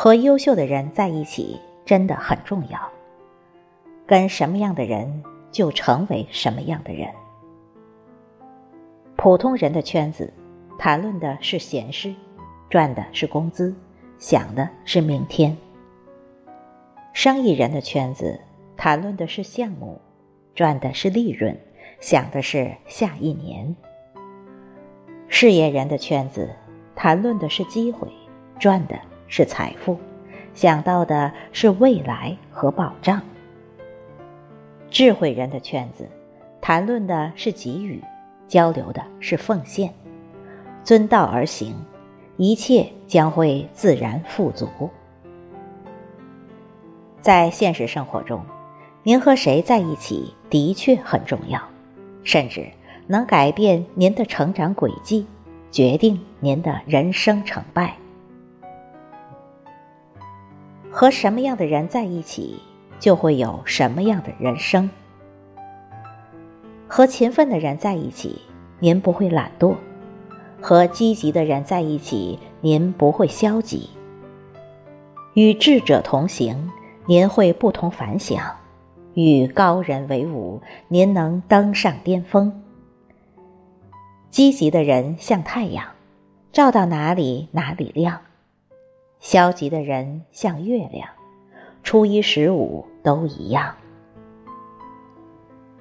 和优秀的人在一起真的很重要。跟什么样的人，就成为什么样的人。普通人的圈子，谈论的是闲事，赚的是工资，想的是明天。生意人的圈子，谈论的是项目，赚的是利润，想的是下一年。事业人的圈子，谈论的是机会，赚的是财富，想到的是未来和保障。智慧人的圈子，谈论的是给予，交流的是奉献，遵道而行，一切将会自然富足。在现实生活中，您和谁在一起的确很重要，甚至。能改变您的成长轨迹，决定您的人生成败。和什么样的人在一起，就会有什么样的人生。和勤奋的人在一起，您不会懒惰；和积极的人在一起，您不会消极。与智者同行，您会不同凡响；与高人为伍，您能登上巅峰。积极的人像太阳，照到哪里哪里亮；消极的人像月亮，初一十五都一样。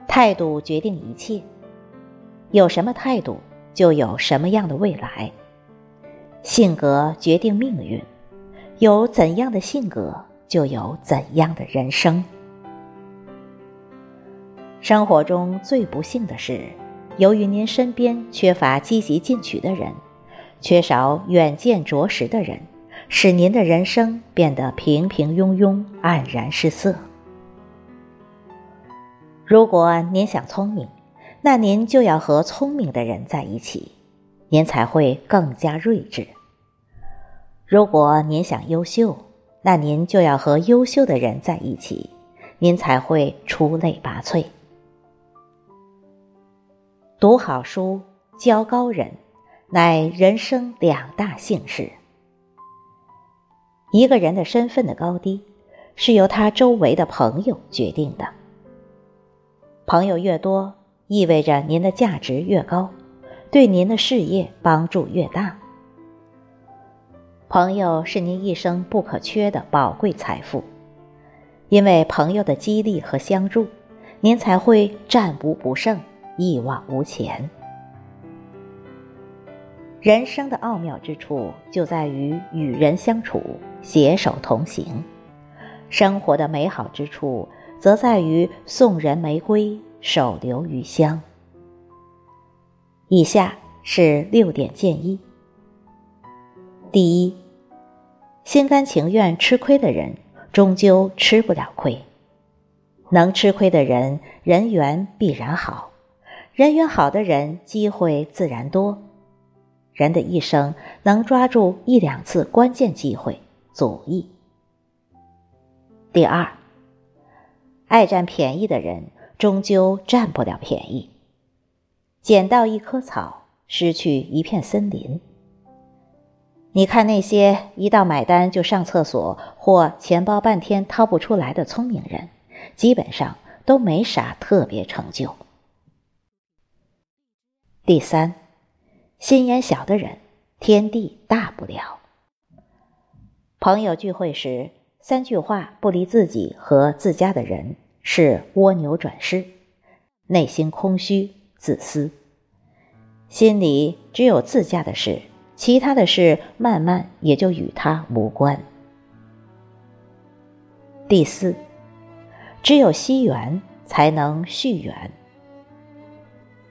态度决定一切，有什么态度，就有什么样的未来。性格决定命运，有怎样的性格，就有怎样的人生。生活中最不幸的是。由于您身边缺乏积极进取的人，缺少远见卓识的人，使您的人生变得平平庸庸、黯然失色。如果您想聪明，那您就要和聪明的人在一起，您才会更加睿智；如果您想优秀，那您就要和优秀的人在一起，您才会出类拔萃。读好书，交高人，乃人生两大幸事。一个人的身份的高低，是由他周围的朋友决定的。朋友越多，意味着您的价值越高，对您的事业帮助越大。朋友是您一生不可缺的宝贵财富，因为朋友的激励和相助，您才会战无不胜。一往无前。人生的奥妙之处就在于与人相处，携手同行；生活的美好之处则在于送人玫瑰，手留余香。以下是六点建议：第一，心甘情愿吃亏的人，终究吃不了亏；能吃亏的人，人缘必然好。人缘好的人，机会自然多。人的一生能抓住一两次关键机会，足矣。第二，爱占便宜的人，终究占不了便宜。捡到一棵草，失去一片森林。你看那些一到买单就上厕所或钱包半天掏不出来的聪明人，基本上都没啥特别成就。第三，心眼小的人，天地大不了。朋友聚会时，三句话不离自己和自家的人，是蜗牛转世，内心空虚自私，心里只有自家的事，其他的事慢慢也就与他无关。第四，只有惜缘，才能续缘。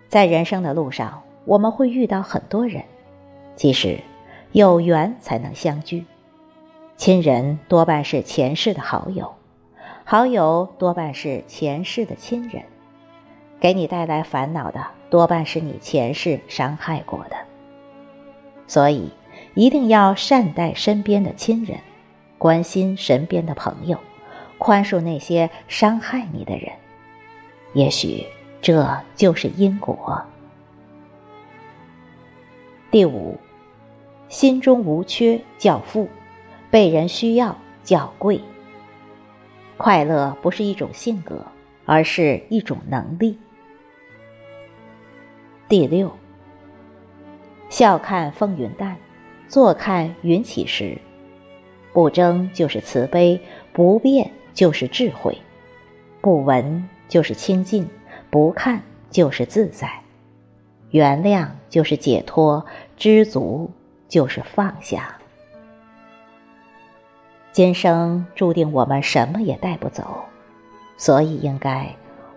在人生的路上，我们会遇到很多人，其实有缘才能相聚。亲人多半是前世的好友，好友多半是前世的亲人，给你带来烦恼的多半是你前世伤害过的。所以，一定要善待身边的亲人，关心身边的朋友，宽恕那些伤害你的人。也许。这就是因果。第五，心中无缺叫富，被人需要叫贵。快乐不是一种性格，而是一种能力。第六，笑看风云淡，坐看云起时。不争就是慈悲，不变就是智慧，不闻就是清净，不看就是自在，原谅就是解脱，知足就是放下。今生注定我们什么也带不走，所以应该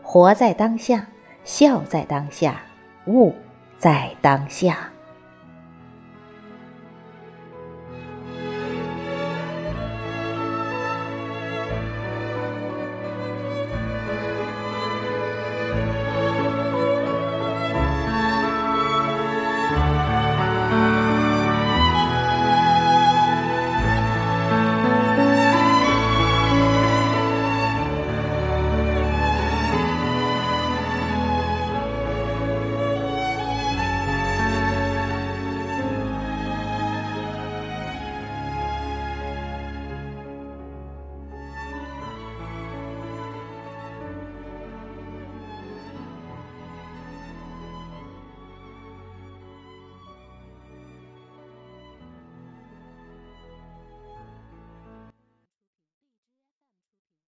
活在当下，笑在当下，悟在当下。